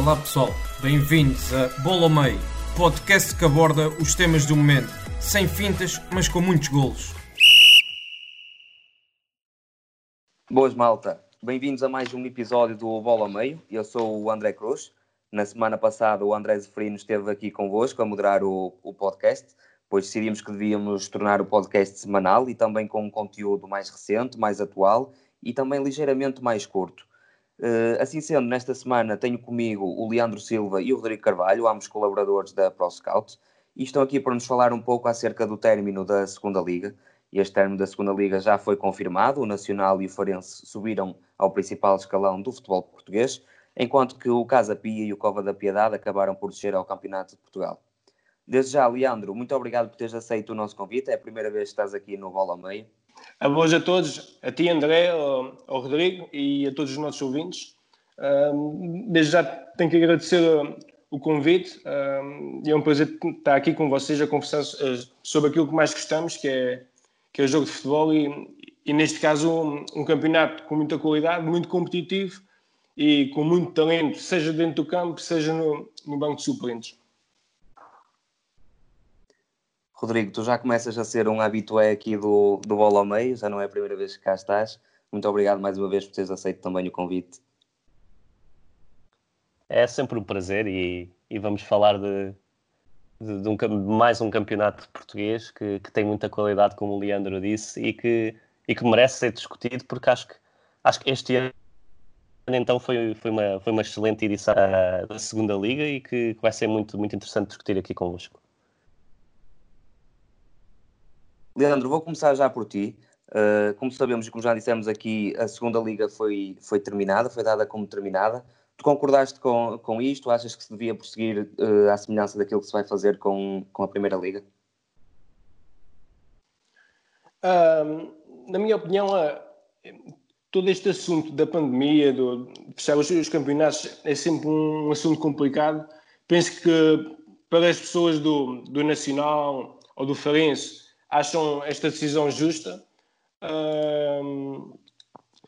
Olá pessoal, bem-vindos a Bola ao Meio, podcast que aborda os temas do momento, sem fintas, mas com muitos golos. Boas malta, bem-vindos a mais um episódio do Bola ao Meio. Eu sou o André Cruz. Na semana passada o André Zeferino esteve aqui convosco a moderar o, o podcast, pois decidimos que devíamos tornar o podcast semanal e também com um conteúdo mais recente, mais atual e também ligeiramente mais curto. Uh, assim sendo, nesta semana tenho comigo o Leandro Silva e o Rodrigo Carvalho, ambos colaboradores da ProScout, e estão aqui para nos falar um pouco acerca do término da segunda Liga. Este término da segunda Liga já foi confirmado, o Nacional e o Farense subiram ao principal escalão do futebol português, enquanto que o Casa Pia e o Cova da Piedade acabaram por descer ao Campeonato de Portugal. Desde já, Leandro, muito obrigado por teres aceito o nosso convite, é a primeira vez que estás aqui no Bola Meio. A boas a todos, a ti André, ao, ao Rodrigo e a todos os nossos ouvintes. Um, desde já tenho que agradecer uh, o convite um, e é um prazer estar aqui com vocês a conversar uh, sobre aquilo que mais gostamos, que é, que é o jogo de futebol e, e neste caso um, um, campeonato com muita qualidade, muito competitivo e com muito talento, seja dentro do campo, seja no, no banco de suplentes. Rodrigo, tu já começas a ser um habitué aqui do, do Bola ao Meio, já não é a primeira vez que cá estás. Muito obrigado mais uma vez por teres aceito também o convite. É sempre um prazer e, e vamos falar de, de, de, um, de, mais um campeonato português que, que, tem muita qualidade, como o Leandro disse, e que, e que merece ser discutido, porque acho que, acho que este ano então foi, foi, uma, foi uma excelente edição da segunda liga e que vai ser muito, muito interessante discutir aqui convosco. Leandro, vou começar já por ti. Uh, como sabemos e como já dissemos aqui, a segunda liga foi, foi terminada, foi dada como terminada. Tu concordaste com, com isto? Achas que se devia prosseguir uh, à semelhança daquilo que se vai fazer com, com a primeira liga? Uh, na minha opinião, todo este assunto da pandemia, do, fechar os, os campeonatos, é sempre um, um assunto complicado. Penso que para as pessoas do, do Nacional ou do Farense, acham esta decisão justa, uh,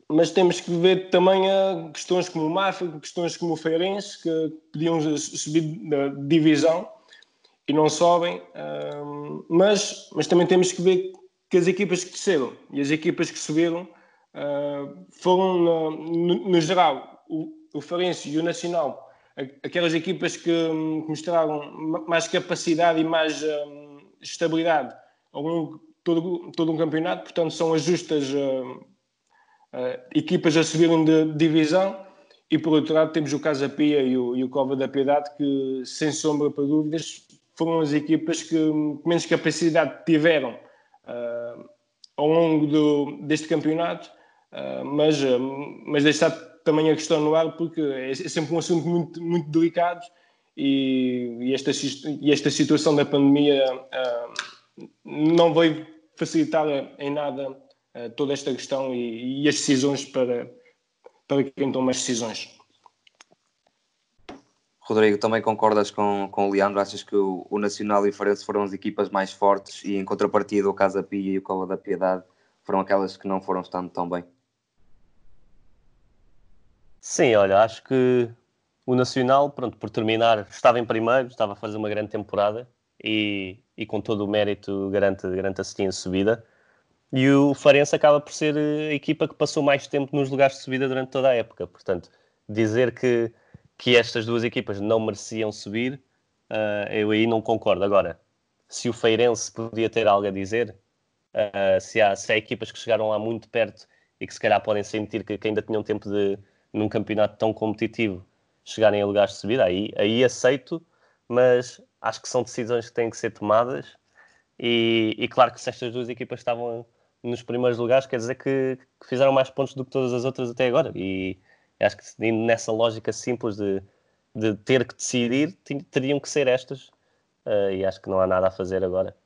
mas temos que ver também a questões como o Mafra, questões como o Feirense, que podiam subir da divisão e não sobem, uh, mas, mas também temos que ver que as equipas que desceram e as equipas que subiram uh, foram, no, no, geral, o, o Farense e o Nacional, aquelas equipas que, que mostraram mais capacidade e mais um, estabilidade ao longo de todo, todo um campeonato, portanto são as justas uh, uh, equipas a subirem de divisão. E por outro lado temos o Casa Pia e o, e o Cova da Piedade que sem sombra para dúvidas foram as equipas que menos capacidade tiveram uh, ao longo do, deste campeonato, mas, mas deixar também a questão no ar porque é sempre um assunto muito, muito delicado. E, e esta, e esta situação da pandemia não veio facilitar em nada uh, toda esta questão e, e, as decisões para, para quem toma as decisões. Rodrigo, também concordas com, com o Leandro? Achas que o, o Nacional e o Farense foram as equipas mais fortes e em contrapartida o Casa Pia e o Cova da Piedade foram aquelas que não foram estando tão bem? Sim, olha, acho que o Nacional, pronto, por terminar, estava em primeiro, estava a fazer uma grande temporada e, e com todo o mérito garante, garante assistir em subida. E o Farense acaba por ser a equipa que passou mais tempo nos lugares de subida durante toda a época. Portanto, dizer que, que estas duas equipas não mereciam subir, uh, eu aí não concordo. Agora, se o Feirense podia ter algo a dizer, uh, se, há, se há equipas que chegaram lá muito perto e que se calhar podem sentir que, que ainda tinham tempo de, num campeonato tão competitivo, chegarem a lugares de subida, aí, aí aceito, mas acho que são decisões que têm que ser tomadas. E, e claro que se estas duas equipas estavam nos primeiros lugares, quer dizer que, que, fizeram mais pontos do que todas as outras até agora. E acho que nessa lógica simples de de ter que decidir, teriam que ser estas. Uh, e acho que não há nada a fazer agora.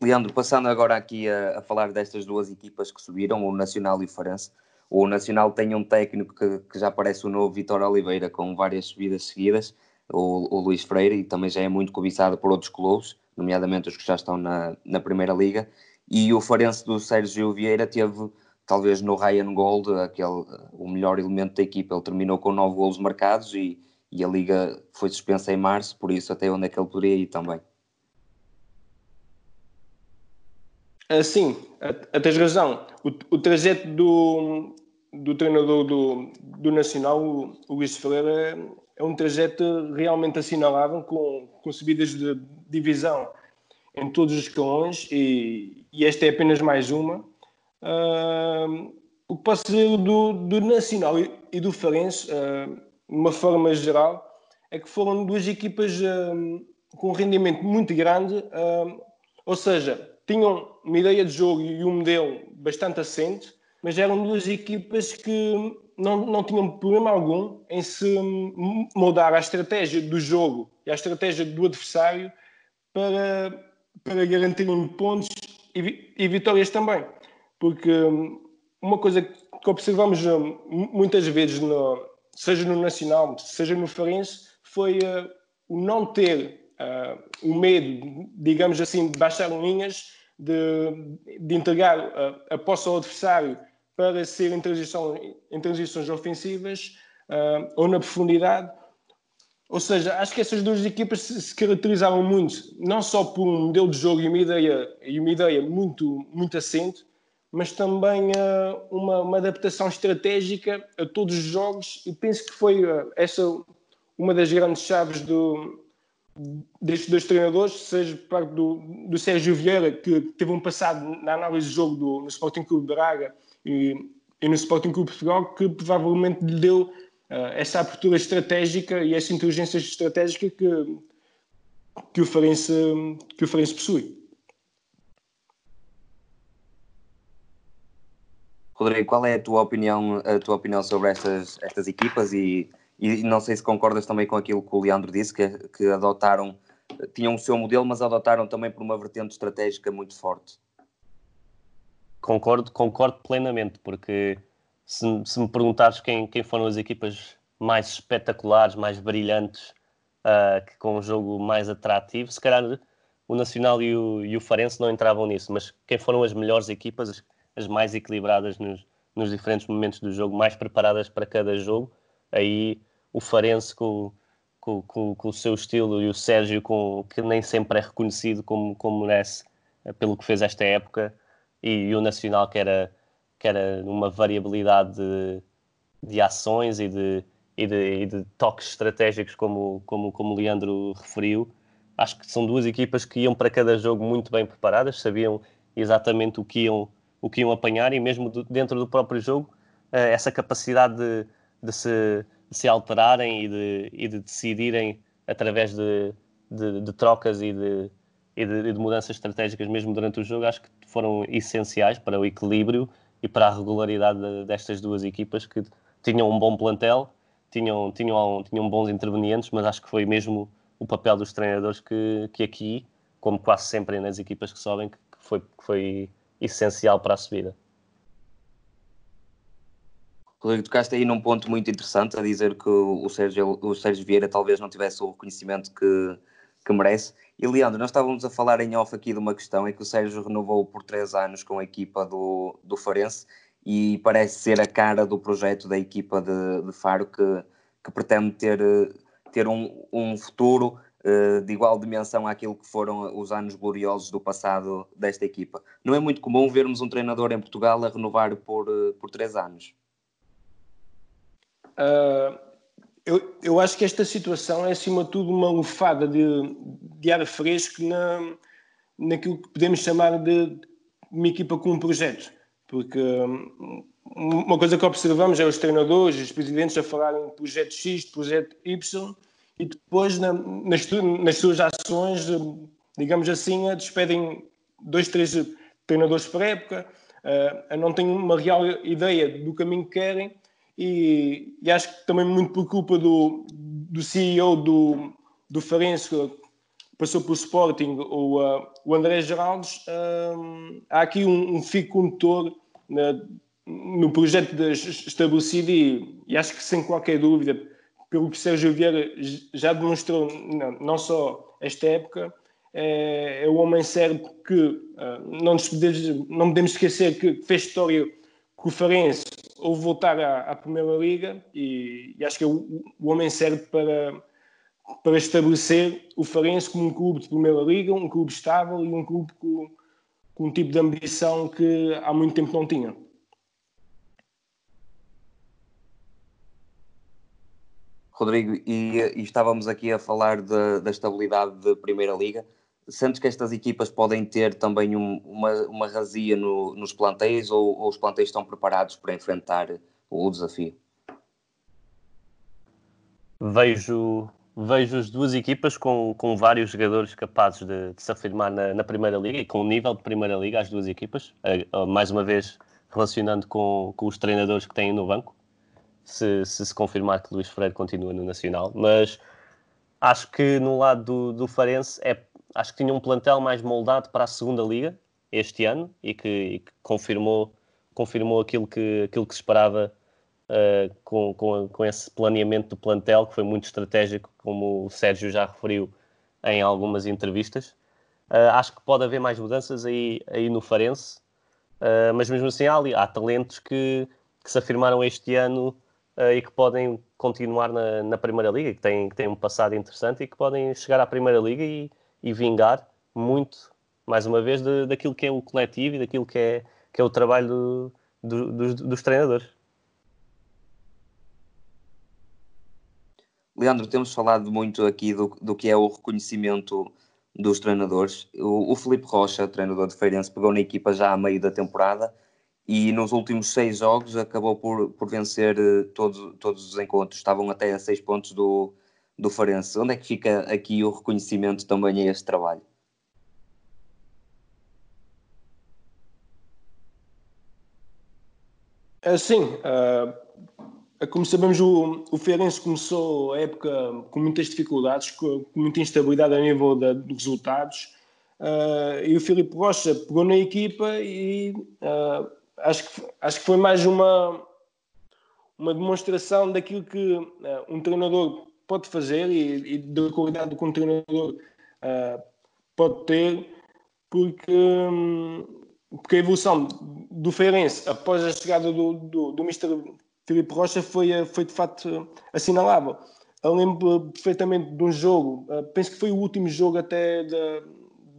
Leandro, passando agora aqui a, a, falar destas duas equipas que subiram, o Nacional e o Farense. O Nacional tem um técnico que, que já parece o novo Vitor Oliveira, com várias subidas seguidas, o, o, Luís Freire, e também já é muito cobiçado por outros clubes, nomeadamente os que já estão na, na Primeira Liga. E o Farense do Sérgio Vieira teve, talvez no Ryan Gold, aquele, o melhor elemento da equipa. Ele terminou com nove golos marcados e, e a Liga foi suspensa em março, por isso até onde é que ele poderia ir também. Uh, sim, tens razão. O, o trajeto do, do treinador do, do Nacional, o, Luís Ferreira, é, um trajeto realmente assinalável, com, com subidas de divisão em todos os escalões, e, e esta é apenas mais uma. Uh, o dizer do, do Nacional e, e do Farense, uh, de uma forma geral, é que foram duas equipas uh, com um rendimento muito grande, ou seja, tinham uma ideia de jogo e um modelo bastante assente, mas eram duas equipas que não, não tinham problema algum em se mudar a estratégia do jogo e a estratégia do adversário para, para garantirem pontos e, e vitórias também. Porque hum, uma coisa que observamos hum, muitas vezes, no, seja no Nacional, seja no Farense, foi uh, o não ter uh, o medo, digamos assim, de baixar linhas de, de entregar a, a posse ao adversário para ser em, transição, em transições ofensivas uh, ou na profundidade. Ou seja, acho que essas duas equipas se, se, caracterizavam muito, não só por um modelo de jogo e uma ideia, e uma ideia muito, muito assente, mas também uh, uma, uma, adaptação estratégica a todos os jogos, e penso que foi uh, essa uma das grandes chaves do, destes dois treinadores, seja parte do, do Sérgio Vieira, que teve um passado na análise de jogo do, no Sporting Clube de Braga e, e no Sporting Clube de Portugal, que provavelmente lhe deu uh, essa abertura estratégica e essa inteligência estratégica que, que, o Farense, que o Farense possui. Rodrigo, qual é a tua opinião, a tua opinião sobre estas, estas equipas e e não sei se concordas também com aquilo que o Leandro disse, que, que adotaram, tinham o seu modelo, mas adotaram também por uma vertente estratégica muito forte. Concordo, concordo plenamente, porque se, se me perguntares quem, quem foram as equipas mais espetaculares, mais brilhantes, uh, com um jogo mais atrativo, se calhar o Nacional e o, e o Farense não entravam nisso, mas quem foram as melhores equipas, as, as mais equilibradas nos, nos diferentes momentos do jogo, mais preparadas para cada jogo, aí o Farense com, com, com, com, o seu estilo e o Sérgio com, que nem sempre é reconhecido como, como merece eh, pelo que fez esta época e, e o Nacional que era, que era uma variabilidade de, de ações e de, e de, e de, toques estratégicos como, como, como o Leandro referiu. Acho que são duas equipas que iam para cada jogo muito bem preparadas, sabiam exatamente o que iam, o que iam apanhar e mesmo do, dentro do próprio jogo eh, essa capacidade de, de se se alterarem e de, e de decidirem através de, de, de trocas e de, e de, de, mudanças estratégicas mesmo durante o jogo, acho que foram essenciais para o equilíbrio e para a regularidade destas duas equipas que tinham um bom plantel, tinham, tinham, tinham bons intervenientes, mas acho que foi mesmo o papel dos treinadores que, que aqui, como quase sempre nas equipas que sobem, que foi, que foi essencial para a subida. Rodrigo, tocaste aí num ponto muito interessante a dizer que o Sérgio, o Sérgio Vieira talvez não tivesse o reconhecimento que, que merece. E Leandro, nós estávamos a falar em off aqui de uma questão, é que o Sérgio renovou por três anos com a equipa do, do Farense e parece ser a cara do projeto da equipa de, de Faro que, que pretende ter, ter um, um futuro uh, de igual dimensão àquilo que foram os anos gloriosos do passado desta equipa. Não é muito comum vermos um treinador em Portugal a renovar por, uh, por três anos. Uh, eu, eu acho que esta situação é, acima de tudo, uma lufada de, de ar fresco na, naquilo que podemos chamar de uma equipa com um projeto. Porque um, uma coisa que observamos é os treinadores, os presidentes a falarem de projeto X, de projeto Y, e depois na, nas, nas suas ações, digamos assim, despedem dois, três treinadores por época, uh, não têm uma real ideia do caminho que querem e, e, acho que também muito por culpa do, do CEO do, do Farense, que passou pelo Sporting, o, uh, o André Geraldes, uh, há aqui um, um fio condutor na, no projeto estabelecido e, e, acho que sem qualquer dúvida, pelo que Sérgio Vieira já demonstrou, não, não só esta época, é, é o homem certo que uh, não, podemos, não podemos esquecer que fez história com o Farense ou voltar à, à Primeira Liga e, e, acho que é o, o homem certo para, para estabelecer o Farense como um clube de Primeira Liga, um clube estável e um clube com, com um tipo de ambição que há muito tempo não tinha. Rodrigo, e, e, estávamos aqui a falar de, da estabilidade da Primeira Liga. Sentes que estas equipas podem ter também um, uma, uma razia no, nos plantéis ou, ou, os plantéis estão preparados para enfrentar o desafio? Vejo, vejo as duas equipas com, com vários jogadores capazes de, de se afirmar na, na, Primeira Liga e com o nível de Primeira Liga, as duas equipas, mais uma vez relacionando com, com os treinadores que têm no banco se, se, se confirmar que Luís Freire continua no Nacional, mas acho que no lado do, do Farense é, acho que tinha um plantel mais moldado para a segunda liga este ano e que, e que confirmou, confirmou aquilo que, aquilo que se esperava uh, com, com, com esse planeamento do plantel, que foi muito estratégico, como o Sérgio já referiu em algumas entrevistas. Uh, acho que pode haver mais mudanças aí, aí no Farense, uh, mas mesmo assim há, há talentos que, que se afirmaram este ano e que podem continuar na, na, Primeira Liga, que têm, que têm um passado interessante e que podem chegar à Primeira Liga e, e vingar muito, mais uma vez, de, daquilo que é o coletivo e daquilo que é, que é o trabalho do, do, dos, dos treinadores. Leandro, temos falado muito aqui do, do que é o reconhecimento dos treinadores. O, o Felipe Rocha, treinador de Feirense, pegou na equipa já a meio da temporada e nos últimos seis jogos acabou por, por vencer uh, todos, todos os encontros, estavam até a seis pontos do, do Farense. Onde é que fica aqui o reconhecimento também a este trabalho? É, sim, uh, como sabemos, o, o começou a época com muitas dificuldades, com, muita instabilidade a nível de, resultados. Uh, e o Filipe Rocha pegou na equipa e acho que, acho que foi mais uma, uma demonstração daquilo que um treinador pode fazer e, e, da qualidade que um uh, pode ter, porque, um, porque a evolução do Feirense após a chegada do, do, do Mr. Filipe Rocha foi, foi de facto assinalável. Eu lembro perfeitamente de um jogo, uh, penso que foi o último jogo até da,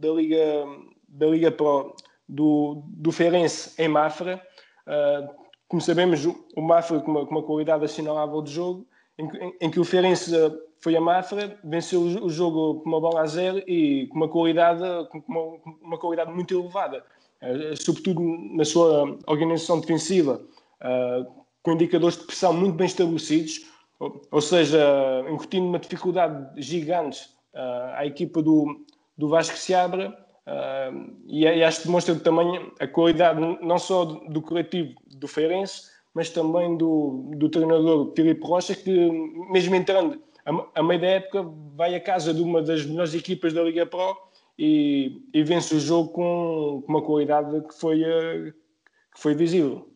da Liga da Liga Pro do, do Feirense em Mafra. Uh, como sabemos, o Mafra com uma, com uma qualidade assinalável de jogo, em, em, que o Feirense foi a Mafra, venceu o, jogo com uma bola a zero e com uma qualidade, com uma, uma qualidade muito elevada, uh, sobretudo na sua organização defensiva, uh, com indicadores de pressão muito bem estabelecidos, ou, ou seja, incutindo uma dificuldade gigante à equipa do, do Vasco Seabra, Uh, e, e, acho que demonstra também a qualidade não só do, do coletivo do Feirense, mas também do, do treinador Filipe Rocha, que mesmo entrando a, a meio da época vai à casa de uma das melhores equipas da Liga Pro e, e vence o jogo com, com uma qualidade que foi, uh, que foi visível.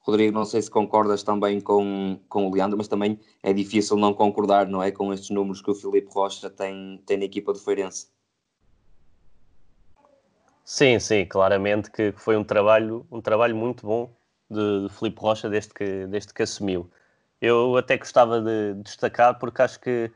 Rodrigo, não sei se concordas também com, com o Leandro, mas também é difícil não concordar, não é? Com estes números que o Filipe Rocha tem, tem na equipa do Feirense. Sim, sim, claramente que foi um trabalho, um trabalho muito bom de, de Filipe Rocha desde que, desde que assumiu. Eu até gostava de destacar porque acho que,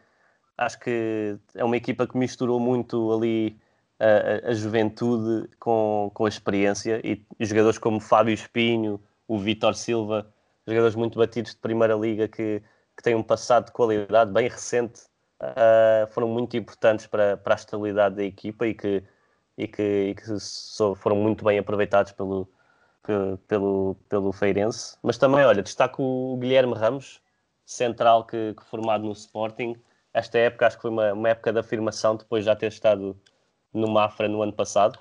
acho que é uma equipa que misturou muito ali a, a juventude com, com a experiência e, e jogadores como Fábio Espinho, o Vitor Silva, jogadores muito batidos de Primeira Liga que, que têm um passado de qualidade bem recente, uh, foram muito importantes para, para a estabilidade da equipa e que, e que, e que foram muito bem aproveitados pelo, pelo, pelo Feirense. Mas também, olha, destaco o Guilherme Ramos, central que, que formado no Sporting. Esta época acho que foi uma, uma época de afirmação depois de já ter estado no Mafra no ano passado.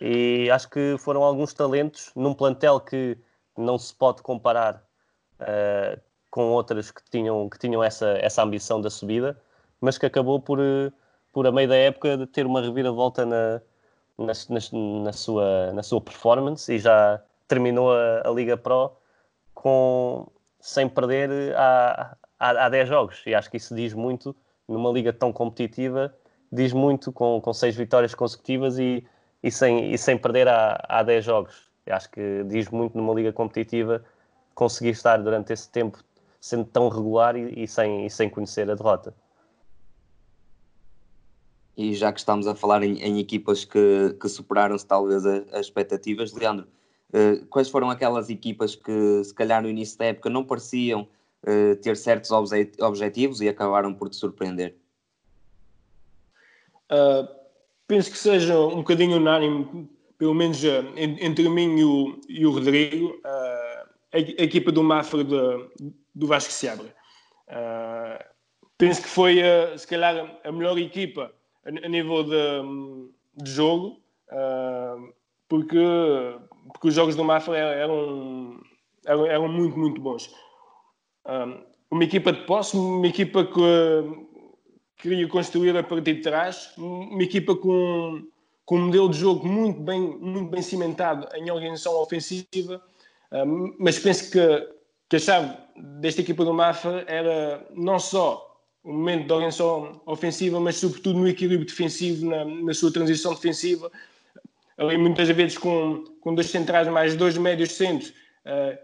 E acho que foram alguns talentos num plantel que não se pode comparar uh, com outras que tinham, que tinham essa, essa ambição da subida, mas que acabou por, por a meio da época, ter uma reviravolta na, na, na, na, sua, na sua performance e já terminou a, a Liga Pro com, sem perder há, há, há 10 jogos. E acho que isso diz muito numa liga tão competitiva, diz muito com, com seis vitórias consecutivas e, e, sem, e sem perder há, há 10 jogos. Eu acho que diz muito numa liga competitiva conseguir estar durante esse tempo sendo tão regular e, e sem, e sem conhecer a derrota. E já que estamos a falar em, em equipas que, que superaram-se talvez as, as, expectativas, Leandro, uh, quais foram aquelas equipas que se calhar no início da época não pareciam uh, ter certos obje objetivos e acabaram por te surpreender? Uh, penso que seja um bocadinho unânime, pelo menos entre mim e o, e o Rodrigo, a, a, equipa do Mafra de, do Vasco Seabra. penso que foi, se calhar, a melhor equipa a, nível de, de jogo, uh, porque, porque os jogos do Mafra eram, eram, eram muito, muito bons. Uh, uma equipa de posse, uma equipa que queria construir a partir de trás, uma equipa com, com um modelo de jogo muito bem, muito bem cimentado em organização ofensiva, uh, mas penso que, que a chave desta equipa do Mafra era não só um momento de organização ofensiva, mas sobretudo no equilíbrio defensivo, na, na sua transição defensiva. Ali muitas vezes com, com dois centrais mais dois médios centros uh,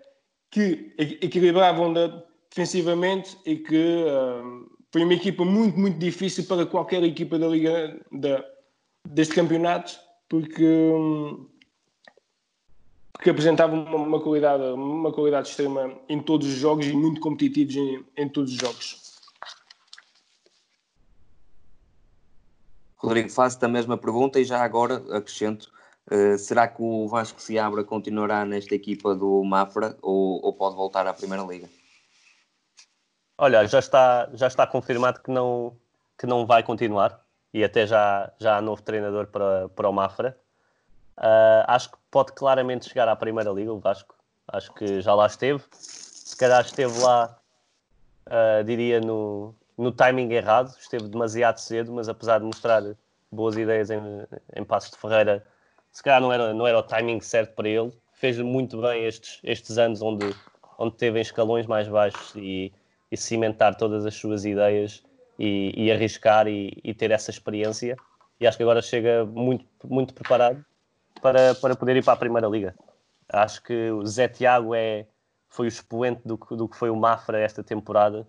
que equilibravam defensivamente e que uh, foi uma equipa muito, muito difícil para qualquer equipa da Liga da, deste campeonato, porque, porque apresentava uma, uma, qualidade, uma qualidade extrema em todos os jogos e muito competitivos em, em todos os jogos. Rodrigo, faço-te a mesma pergunta e já agora acrescento: uh, será que o Vasco se abra continuará nesta equipa do Mafra ou, ou, pode voltar à Primeira Liga? Olha, já está, já está confirmado que não, que não vai continuar e até já, já há novo treinador para, para o Mafra. Uh, acho que pode claramente chegar à Primeira Liga, o Vasco. Acho que já lá esteve. Se calhar esteve lá, uh, diria, no, no timing errado, esteve demasiado cedo, mas apesar de mostrar boas ideias em, em Passos de Ferreira, se calhar não era, não era o timing certo para ele. Fez muito bem estes, estes anos onde, onde teve em escalões mais baixos e, e cimentar todas as suas ideias e, e arriscar e, e, ter essa experiência. E acho que agora chega muito, muito preparado para, para poder ir para a Primeira Liga. Acho que o Zé Tiago é, foi o expoente do, do que foi o Mafra esta temporada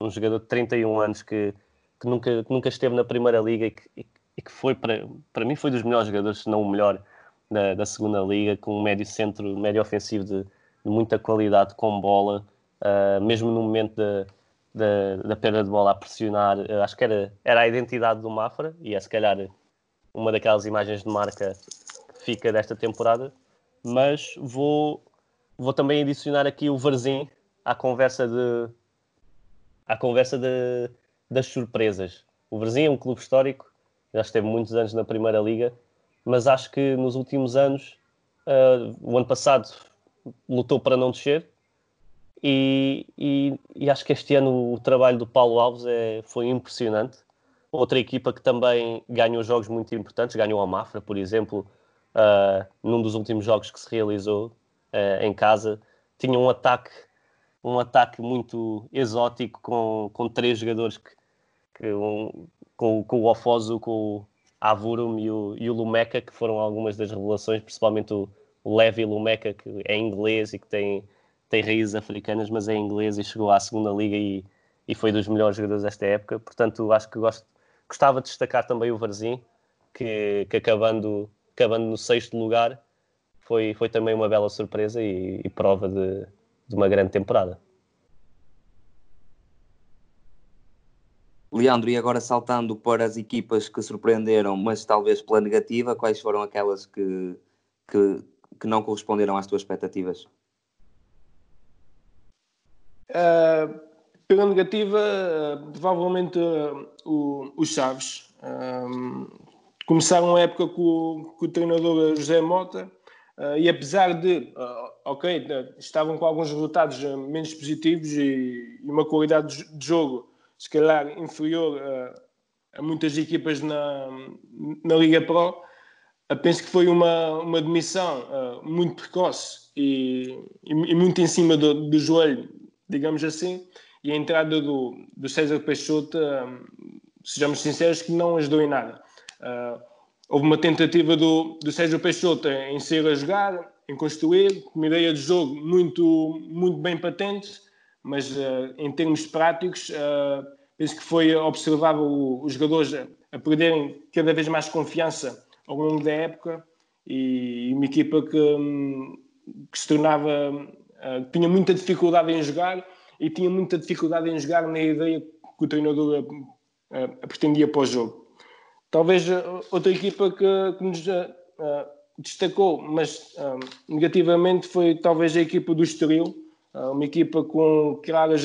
um jogador de 31 anos que, que, nunca, que nunca esteve na Primeira Liga e que, e que foi, para, para mim, foi dos melhores jogadores, se não o melhor, da, da segunda Liga, com um médio centro, médio ofensivo de, de muita qualidade, com bola, uh, mesmo no momento da, da, da, perda de bola a pressionar, uh, acho que era, era a identidade do Mafra e é se calhar uma daquelas imagens de marca que fica desta temporada, mas vou, vou também adicionar aqui o Varzim à conversa de à conversa de, das surpresas. O Brasil é um clube histórico, já esteve muitos anos na Primeira Liga, mas acho que nos últimos anos, uh, o ano passado lutou para não descer e, e, e, acho que este ano o trabalho do Paulo Alves é, foi impressionante. Outra equipa que também ganhou jogos muito importantes, ganhou a Mafra, por exemplo, uh, num dos últimos jogos que se realizou uh, em casa, tinha um ataque um ataque muito exótico com, com três jogadores que, que um, com, com o Ofoso, com o Avurum e o, e o Lumeca, que foram algumas das revelações, principalmente o, o Levi Lumeca, que é inglês e que tem, tem raízes africanas, mas é inglês e chegou à segunda liga e, e foi dos melhores jogadores desta época. Portanto, acho que gosto, gostava de destacar também o Varzim, que, que acabando, acabando no sexto lugar, foi, foi também uma bela surpresa e, e prova de, de uma grande temporada. Leandro, e agora saltando para as equipas que surpreenderam, mas talvez pela negativa, quais foram aquelas que, que, que não corresponderam às tuas expectativas? Uh, pela negativa, uh, provavelmente uh, o, o Chaves. começaram a época com, com o treinador José Mota e apesar de, uh, ok, estavam com alguns resultados menos positivos e, uma qualidade de jogo se calhar inferior a muitas equipas na, na Liga Pro, penso que foi uma, uma demissão muito precoce e, e, muito em cima do, do joelho, digamos assim, e a entrada do, do César Peixoto, sejamos sinceros, que não ajudou em nada. Houve uma tentativa do, do Sérgio Peixoto em ser a jogar, em construir, uma ideia de jogo muito, muito bem patente, mas uh, em termos práticos, uh, penso que foi observável os jogadores a, a, perderem cada vez mais confiança ao longo da época e uma equipa que, um, que se tornava, uh, tinha muita dificuldade em jogar e tinha muita dificuldade em jogar na ideia que o treinador pretendia para o jogo. Talvez eh, outra equipa que, que nos uh, destacou, mas uh, negativamente, foi talvez a equipa do Estoril, uh, uma equipa com claras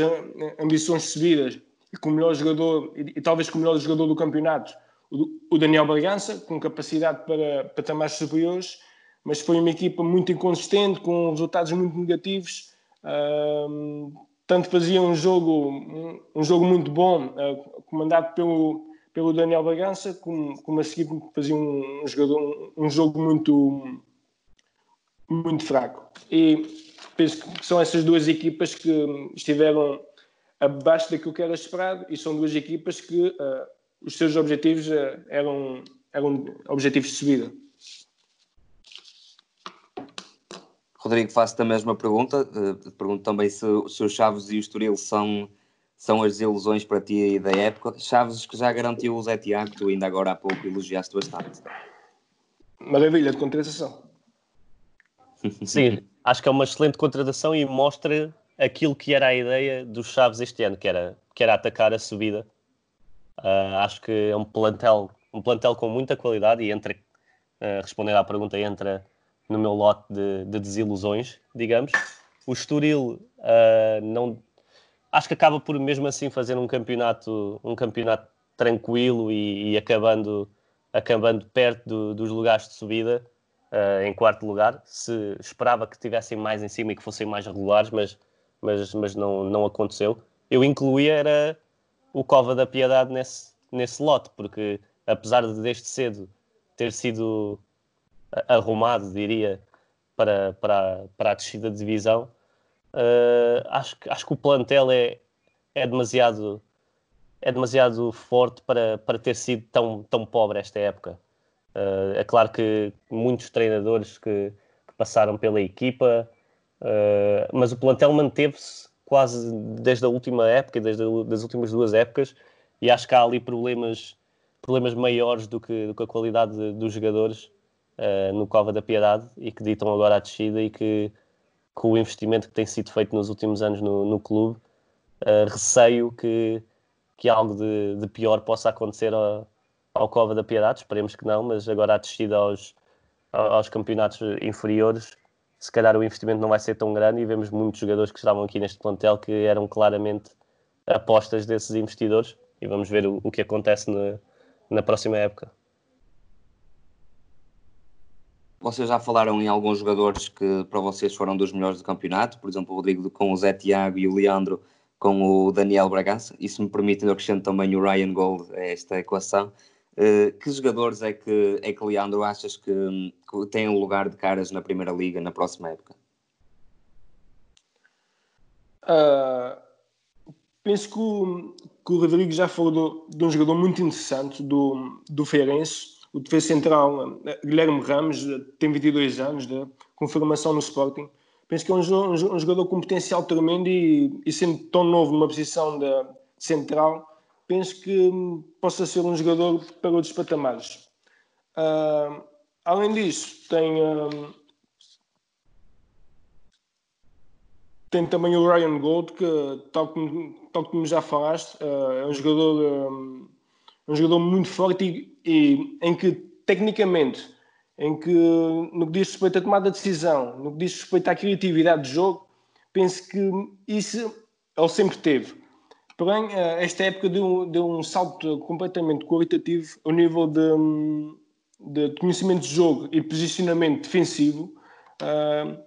ambições subidas e com o melhor jogador, e, e, talvez com o melhor jogador do campeonato, o, o Daniel Bragança, com capacidade para patamares superiores, mas foi uma equipa muito inconsistente, com resultados muito negativos. tanto fazia um jogo, um, um jogo muito bom, comandado pelo pelo Daniel Bragança, como, como a seguir fazia um, jogador, um, jogo muito, muito fraco. E penso que são essas duas equipas que estiveram abaixo daquilo que era esperado e são duas equipas que uh, os seus objetivos uh, eram, eram objetivos de subida. Rodrigo, faço-te a mesma pergunta. Uh, pergunto também se, se os Chaves e o Estoril são são as desilusões para ti aí da época. Chaves que já garantiu o Zé Tiago, tu ainda agora há pouco elogiaste bastante. Maravilha de contratação. Sim, acho que é uma excelente contratação e mostra aquilo que era a ideia dos Chaves este ano, que era, que era atacar a subida. Uh, acho que é um plantel, um plantel com muita qualidade e entra, uh, respondendo à pergunta, entra no meu lote de, de desilusões, digamos. O Estoril uh, não, acho que acaba por mesmo assim fazer um campeonato, um campeonato tranquilo e, e acabando, acabando perto do, dos lugares de subida, uh, em quarto lugar. Se esperava que tivessem mais em cima e que fossem mais regulares, mas, mas, mas não, não aconteceu. Eu incluía era o Cova da Piedade nesse, nesse lote, porque apesar de desde cedo ter sido arrumado, diria, para, para, para a descida de divisão, Uh, acho, acho que o plantel é, é demasiado é demasiado forte para, para ter sido tão, tão pobre esta época. Uh, é claro que muitos treinadores que, que passaram pela equipa, uh, mas o plantel manteve-se quase desde a última época, desde as últimas duas épocas, e acho que há ali problemas, problemas maiores do que, do que a qualidade de, dos jogadores uh, no Cova da Piedade e que ditam agora a descida e que com o investimento que tem sido feito nos últimos anos no, no clube, uh, receio que, que algo de, de pior possa acontecer ao, ao, Cova da Piedade. Esperemos que não, mas agora a descida aos, aos campeonatos inferiores, se calhar o investimento não vai ser tão grande e vemos muitos jogadores que estavam aqui neste plantel que eram claramente apostas desses investidores e vamos ver o, o que acontece na, na próxima época. Vocês já falaram em alguns jogadores que para vocês foram dos melhores do campeonato, por exemplo, o Rodrigo com o Zé Tiago e o Leandro com o Daniel Bragança. Isso me permite, eu acrescento também o Ryan Gold a esta equação. Uh, que jogadores é que, é que Leandro achas que, que têm um lugar de caras na Primeira Liga na próxima época? Uh, penso que o, que o Rodrigo já falou de, de um jogador muito interessante do, do Feirense, o defesa central Guilherme Ramos tem 22 anos, de, com formação no Sporting. Penso que é um, um, um jogador com potencial tremendo e, e, sendo tão novo numa posição de, central, penso que hum, possa ser um jogador para outros patamares. Uh, além disso, tem, uh, tem também o Ryan Gold, que, tal como, tal como já falaste, uh, é um jogador. Um, um jogador muito forte e, e, em que, tecnicamente, em que, no que diz respeito à tomada de decisão, no que diz respeito à criatividade de jogo, penso que isso ele sempre teve. Porém, eh, esta época deu, deu um salto completamente qualitativo ao nível de, de conhecimento de jogo e posicionamento defensivo, uh,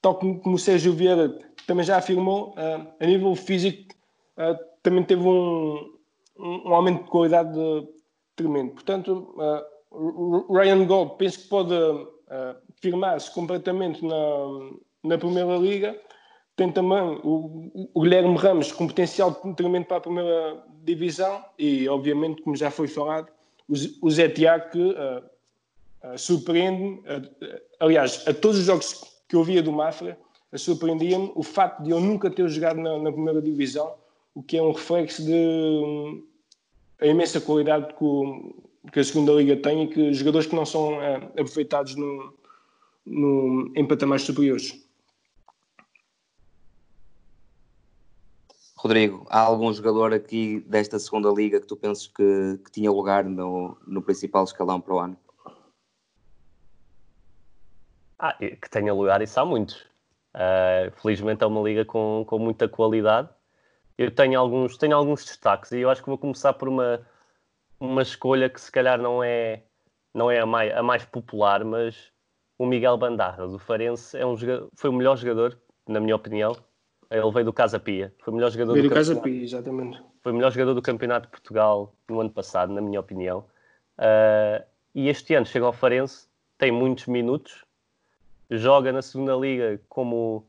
tal como, como, o Sérgio Vieira também já afirmou, uh, a nível físico uh, também teve um, um, aumento de qualidade de, tremendo. Portanto, uh, Ryan Gold penso que pode firmar-se completamente na, na Primeira Liga. Tem também o, o Guilherme Ramos com potencial tremendo para a Primeira Divisão e, obviamente, como já foi falado, o, Zé Tiago que uh, uh, surpreende, uh, aliás, a todos os jogos que eu via do Mafra, surpreendia-me o facto de eu nunca ter jogado na, na, primeira divisão, o que é um reflexo de a imensa qualidade que, o, que, a segunda liga tem e que jogadores que não são aproveitados no, no, em patamares superiores. Rodrigo, há algum jogador aqui desta segunda liga que tu penses que, que tinha lugar no, no principal escalão para o ano? Ah, que tenha lugar, isso há muitos. Uh, felizmente é uma liga com, com muita qualidade. Eu tenho alguns, tenho alguns destaques e eu acho que vou começar por uma, uma escolha que se calhar não é, não é a, mais, a mais popular, mas o Miguel Bandarra, do Farense, é um jogador, foi o melhor jogador, na minha opinião, ele veio do Casa Pia. Foi o melhor jogador veio do, do Casa Pia, exatamente. Foi o melhor jogador do Campeonato de Portugal no ano passado, na minha opinião. Uh, e este ano chega ao Farense, tem muitos minutos, joga na segunda liga como,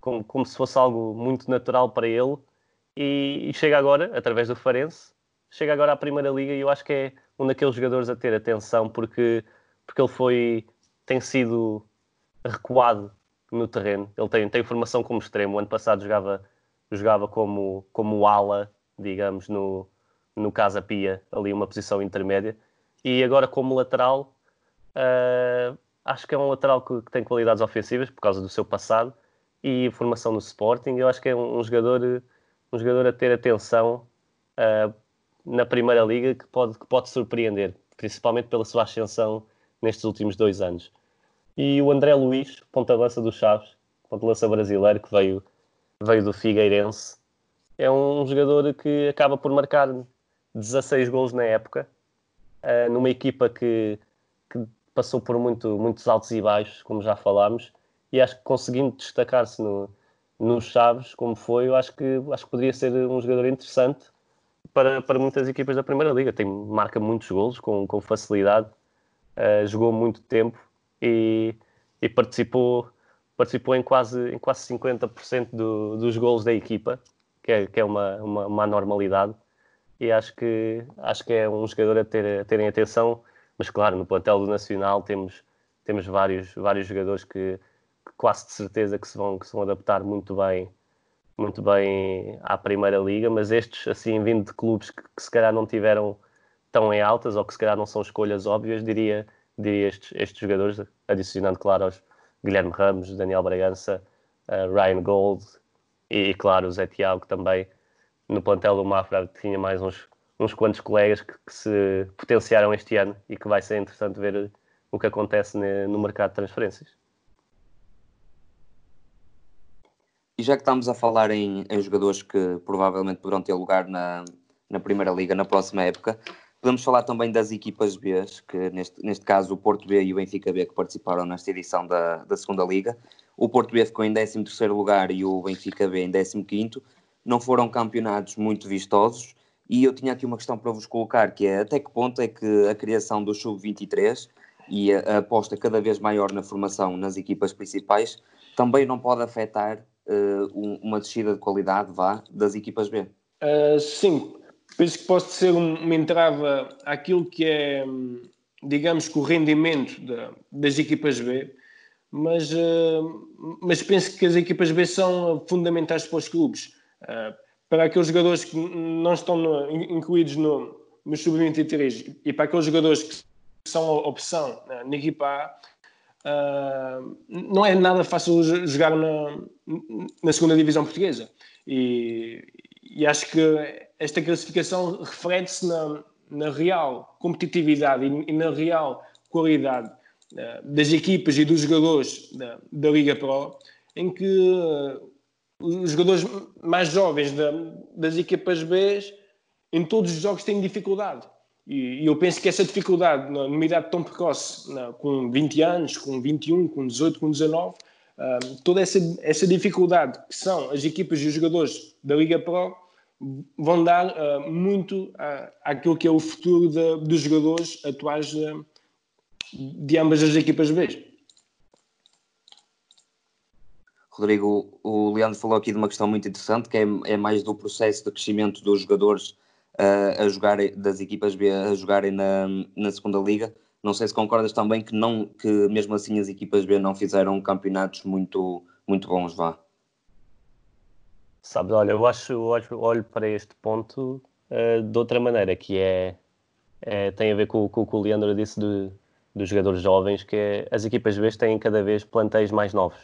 como, como se fosse algo muito natural para ele e, e, chega agora, através do Farense, chega agora à Primeira Liga e eu acho que é um daqueles jogadores a ter atenção porque, porque ele foi, tem sido recuado no terreno. Ele tem, tem formação como extremo. O ano passado jogava, jogava como, como ala, digamos, no, no Casa Pia, ali uma posição intermédia. E agora como lateral, uh, acho que é um lateral que, que, tem qualidades ofensivas por causa do seu passado e formação no Sporting. Eu acho que é um, um jogador, um jogador a ter atenção uh, na Primeira Liga que pode, que pode surpreender, principalmente pela sua ascensão nestes últimos dois anos. E o André Luiz, ponta-lança do Chaves, ponta-lança brasileiro que veio, veio do Figueirense, é um jogador que acaba por marcar 16 gols na época, uh, numa equipa que, que passou por muito, muitos altos e baixos, como já falámos, e acho que conseguindo destacar-se no, nos Chaves, como foi, eu acho que, acho que poderia ser um jogador interessante para, para muitas equipas da Primeira Liga. Tem, marca muitos gols com, com facilidade, uh, jogou muito tempo e, e participou, participou em quase, em quase 50% do, dos gols da equipa, que é, que é uma, uma, uma normalidade. E acho que, acho que é um jogador a, ter, a terem atenção, mas claro, no plantel do Nacional temos, temos vários, vários jogadores que quase de certeza que se vão, que se vão adaptar muito bem muito bem à Primeira Liga, mas estes, assim, vindo de clubes que, que, se calhar não tiveram tão em altas ou que se calhar não são escolhas óbvias, diria diria estes, estes jogadores, adicionando, claro, aos Guilherme Ramos, Daniel Bragança, uh, Ryan Gold e, e, claro, o Zé Tiago também. No plantel do Mafra tinha mais uns, uns quantos colegas que, que, se potenciaram este ano e que vai ser interessante ver o que acontece no mercado de transferências. E já que estamos a falar em, em jogadores que provavelmente poderão ter lugar na, na Primeira Liga na próxima época, Podemos falar também das equipas B, que neste, neste caso o Porto B e o Benfica B que participaram nesta edição da, da segunda Liga. O Porto B ficou em 13 lugar e o Benfica B em 15 Não foram campeonatos muito vistosos e eu tinha aqui uma questão para vos colocar, que é até que ponto é que a criação do Sub-23 e a, aposta cada vez maior na formação nas equipas principais também não pode afetar uh, um, uma descida de qualidade vá, das equipas B? Uh, sim, penso que pode ser uma entrada àquilo que é, digamos que o rendimento de, das equipas B, mas, uh, mas penso que as equipas B são fundamentais para os clubes. Para aqueles jogadores que não estão no, incluídos no, no Sub-23 e para aqueles jogadores que são opção na equipa A, uh, não é nada fácil jogar na, na segunda divisão portuguesa. E, e acho que esta classificação reflete-se na, na, real competitividade e, e na real qualidade uh, das equipas e dos jogadores da, da Liga Pro, em que uh, os jogadores mais jovens da, das equipas B em todos os jogos têm dificuldade. E, eu penso que essa dificuldade, numa idade tão precoce, com 20 anos, com 21, com 18, com 19, uh, toda essa, essa dificuldade que são as equipas e os jogadores da Liga Pro vão dar uh, muito àquilo que é o futuro de, dos jogadores atuais uh, de ambas as equipas B. Rodrigo, o Leandro falou aqui de uma questão muito interessante, que é, é mais do processo de crescimento dos jogadores uh, a jogar das equipas B a jogarem na, na segunda liga. Não sei se concordas também que não que mesmo assim as equipas B não fizeram campeonatos muito muito bons, vá. Sabes, olha, eu acho, olho, olho para este ponto uh, de outra maneira, que é, é, tem a ver com, com o que o Leandro disse de, dos jogadores jovens, que é, as equipas B têm cada vez plantéis mais novos.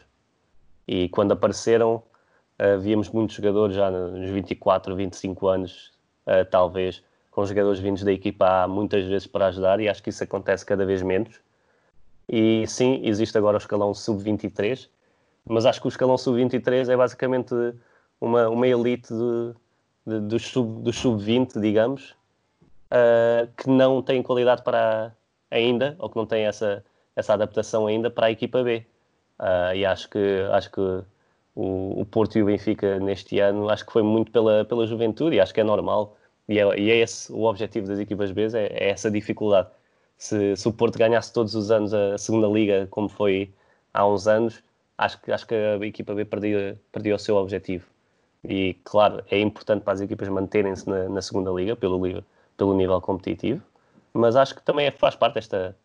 E quando apareceram, uh, víamos muitos jogadores já nos 24, 25 anos, uh, talvez, com jogadores vindos da equipa A muitas vezes para ajudar, e acho que isso acontece cada vez menos. E sim, existe agora o escalão sub-23, mas acho que o escalão sub-23 é basicamente uma, uma elite de, de, dos sub-20, sub digamos, uh, que não tem qualidade para ainda, ou que não tem essa, essa adaptação ainda para a equipa B. Uh, e acho que, acho que o, o, Porto e o Benfica neste ano, acho que foi muito pela, pela juventude e acho que é normal. E é, e é esse o objetivo das equipas B, é, é essa dificuldade. Se, se, o Porto ganhasse todos os anos a segunda liga, como foi há uns anos, acho que, acho que a equipa B perdia, perdia o seu objetivo. E, claro, é importante para as equipas manterem-se na, na, segunda liga, pelo, pelo nível competitivo, mas acho que também faz parte esta,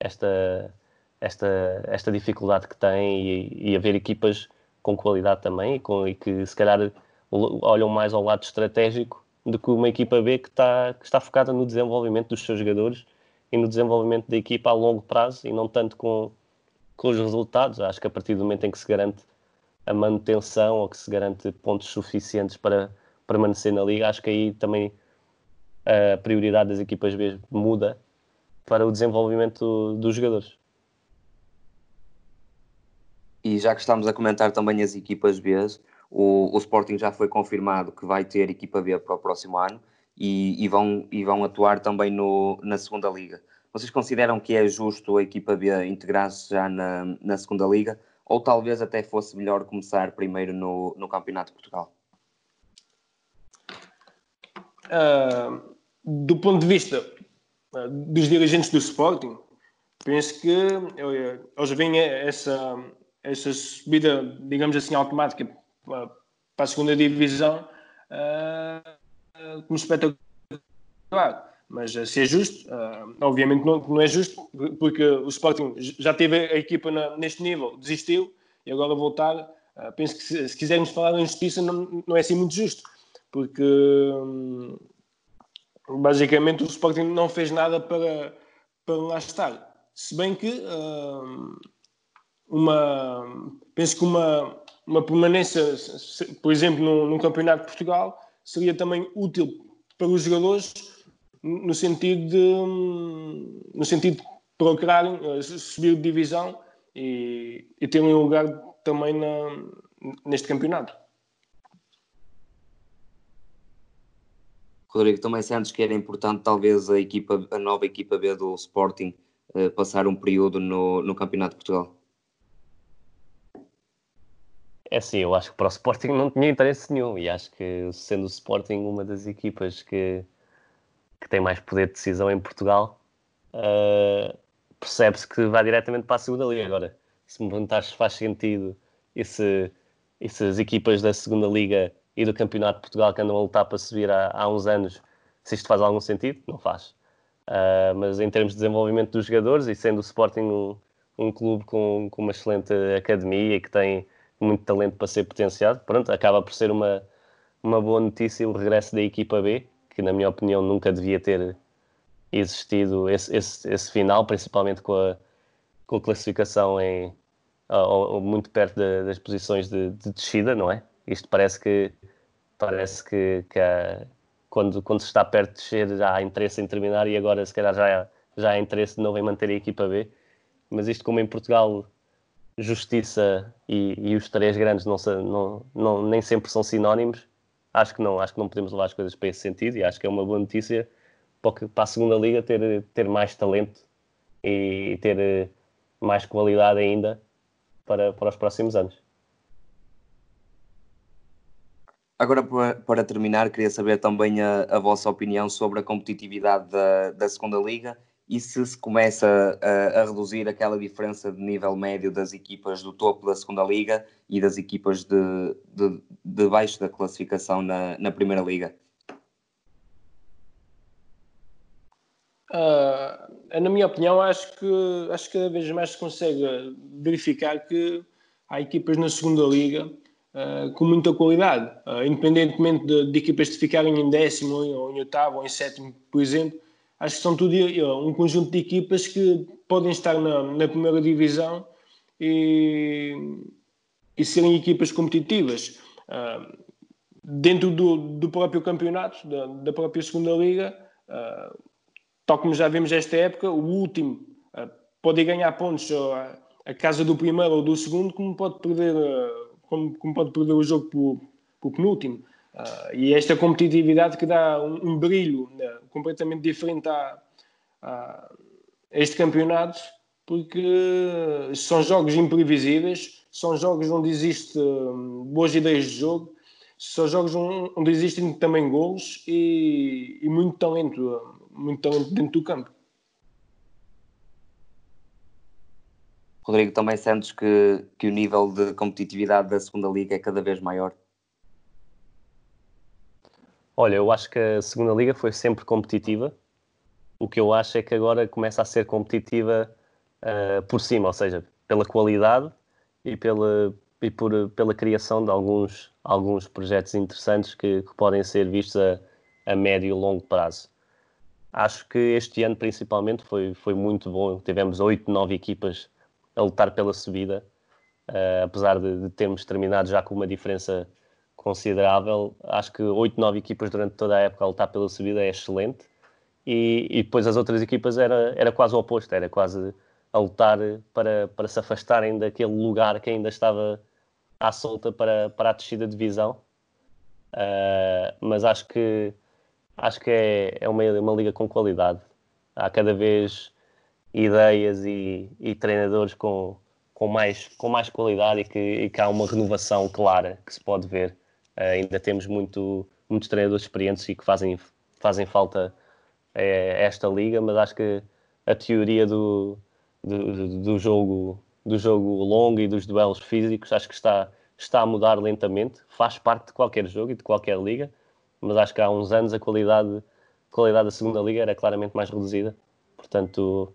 esta, esta, esta dificuldade que tem e, e haver equipas com qualidade também e, com, e que, se calhar, olham mais ao lado estratégico do que uma equipa B que está, que está focada no desenvolvimento dos seus jogadores e no desenvolvimento da equipa a longo prazo e não tanto com, com os resultados. Acho que a partir do momento em que se garante a manutenção ou que se garante pontos suficientes para permanecer na liga, acho que aí também a prioridade das equipas B muda para o desenvolvimento dos jogadores. E já que estamos a comentar também as equipas B, o, o Sporting já foi confirmado que vai ter equipa B para o próximo ano e, e vão, e vão atuar também no, na segunda liga. Vocês consideram que é justo a equipa B integrar-se já na, na segunda liga ou talvez até fosse melhor começar primeiro no, no Campeonato de Portugal? Uh, do ponto de vista uh, dos dirigentes do Sporting, penso que eles veem essa, essa subida, digamos assim, automática para a segunda divisão uh, como espetacular. Mas se é justo, uh, obviamente não, não, é justo, porque o Sporting já teve a equipa na, neste nível, desistiu e agora voltar. Uh, penso que se, se, quisermos falar em justiça, não, não é assim muito justo, porque um, basicamente o Sporting não fez nada para, para lá estar. Se bem que uh, uma, penso que uma, uma permanência, por exemplo, num, num campeonato de Portugal, seria também útil para os jogadores no sentido de, no sentido de procurarem eh, subir de divisão e, e terem um lugar também na, neste campeonato. Rodrigo, também sentes que era importante talvez a, equipa, a nova equipa B do Sporting uh, passar um período no, no Campeonato de Portugal? É sim, eu acho que para o Sporting não tinha interesse nenhum e acho que sendo o Sporting uma das equipas que que tem mais poder de decisão em Portugal, uh, percebe-se que vai diretamente para a segunda liga. Agora, se me perguntares se faz sentido esse, essas equipas da segunda liga e do Campeonato de Portugal que andam a lutar para subir há, há uns anos, se isto faz algum sentido, não faz. Uh, mas em termos de desenvolvimento dos jogadores e sendo o Sporting um, um clube com, com uma excelente academia e que tem muito talento para ser potenciado, pronto, acaba por ser uma, uma boa notícia o regresso da equipa B que na minha opinião nunca devia ter existido esse, esse, esse final, principalmente com a, com a classificação em, ou, muito perto de, das posições de, de, descida, não é? Isto parece que parece que, que há, quando, quando se está perto de descer já há interesse em terminar e agora se calhar já há, já há interesse de novo em manter a equipa B. Mas isto como em Portugal justiça e, e os três grandes não, não, não, nem sempre são sinónimos, acho que não, acho que não podemos levar as coisas para esse sentido e acho que é uma boa notícia para a segunda liga ter, ter mais talento e ter mais qualidade ainda para, para os próximos anos. Agora, para, terminar, queria saber também a, a, vossa opinião sobre a competitividade da, da segunda liga e se se começa a, a, reduzir aquela diferença de nível médio das equipas do topo da segunda liga e das equipas de, de, de baixo da classificação na, na primeira liga. Uh, na minha opinião, acho que, acho que cada vez mais se consegue verificar que há equipas na segunda liga uh, com muita qualidade, uh, independentemente de, de, equipas de ficarem em décimo ou em oitavo ou em sétimo, por exemplo. Acho que são tudo um conjunto de equipas que podem estar na, na primeira divisão e, e serem equipas competitivas. dentro do, do próprio campeonato, da, da própria segunda liga, tal como já vimos esta época, o último uh, pode ganhar pontos a, a, casa do primeiro ou do segundo, como pode perder, uh, como, como, pode perder o jogo para o penúltimo. Uh, e esta competitividade que dá um, um brilho né, completamente diferente a, a, este campeonato, porque são jogos imprevisíveis, são jogos onde existem boas ideias de jogo, são jogos onde existem também gols e, e muito talento muito talento dentro do campo. Rodrigo, também sentes que, que o nível de competitividade da segunda liga é cada vez maior? Olha, eu acho que a segunda liga foi sempre competitiva. O que eu acho é que agora começa a ser competitiva uh, por cima, ou seja, pela qualidade e pela, e por, pela criação de alguns, alguns projetos interessantes que, que podem ser vistos a, a médio e longo prazo. Acho que este ano, principalmente, foi, foi muito bom. Tivemos oito, nove equipas a lutar pela subida, uh, apesar de, de, termos terminado já com uma diferença considerável. Acho que oito, nove equipas durante toda a época a lutar pela subida é excelente. E, e depois as outras equipas era, era quase o oposto, era quase a lutar para, para se afastarem daquele lugar que ainda estava à solta para, para a descida de divisão. Uh, mas acho que acho que é, é uma, uma liga com qualidade. Há cada vez ideias e, e treinadores com, com, mais, com mais qualidade e que, e que há uma renovação clara que se pode ver. Uh, ainda temos muito, muitos treinadores experientes e que fazem, fazem falta a, esta liga, mas acho que a teoria do, do, do, jogo, do jogo longo e dos duelos físicos acho que está, está a mudar lentamente, faz parte de qualquer jogo e de qualquer liga mas acho que há uns anos a qualidade, a qualidade da segunda liga era claramente mais reduzida. Portanto,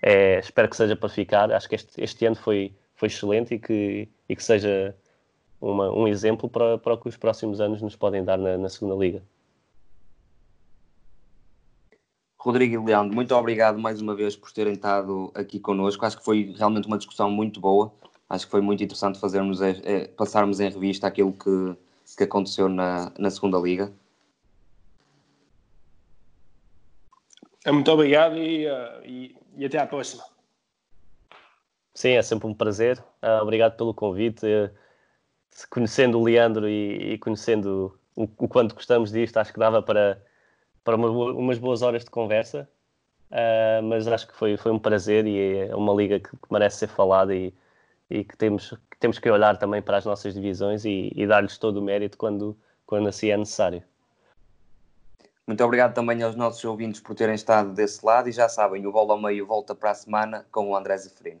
é, espero que seja para ficar. Acho que este, este ano foi, foi excelente e que, e que seja uma, um exemplo para, para o que os próximos anos nos podem dar na, na segunda liga. Rodrigo e Leandro, muito obrigado mais uma vez por terem estado aqui connosco. Acho que foi realmente uma discussão muito boa. Acho que foi muito interessante fazermos, é, é, passarmos em revista aquilo que, que aconteceu na, na segunda liga. É, muito obrigado e, uh, e, e, até à próxima. Sim, é sempre um prazer. Uh, obrigado pelo convite. Uh, conhecendo o Leandro e, e conhecendo o, o, quanto gostamos disto, acho que dava para, para uma, umas boas horas de conversa. mas acho que foi, foi um prazer e é uma liga que, que merece ser falada e, e que, temos, que temos que olhar também para as nossas divisões e, e dar-lhes todo o mérito quando, quando assim é necessário. Muito obrigado também aos nossos ouvintes por terem estado desse lado e já sabem, o Bola ao Meio volta para a semana com o André Zeferino.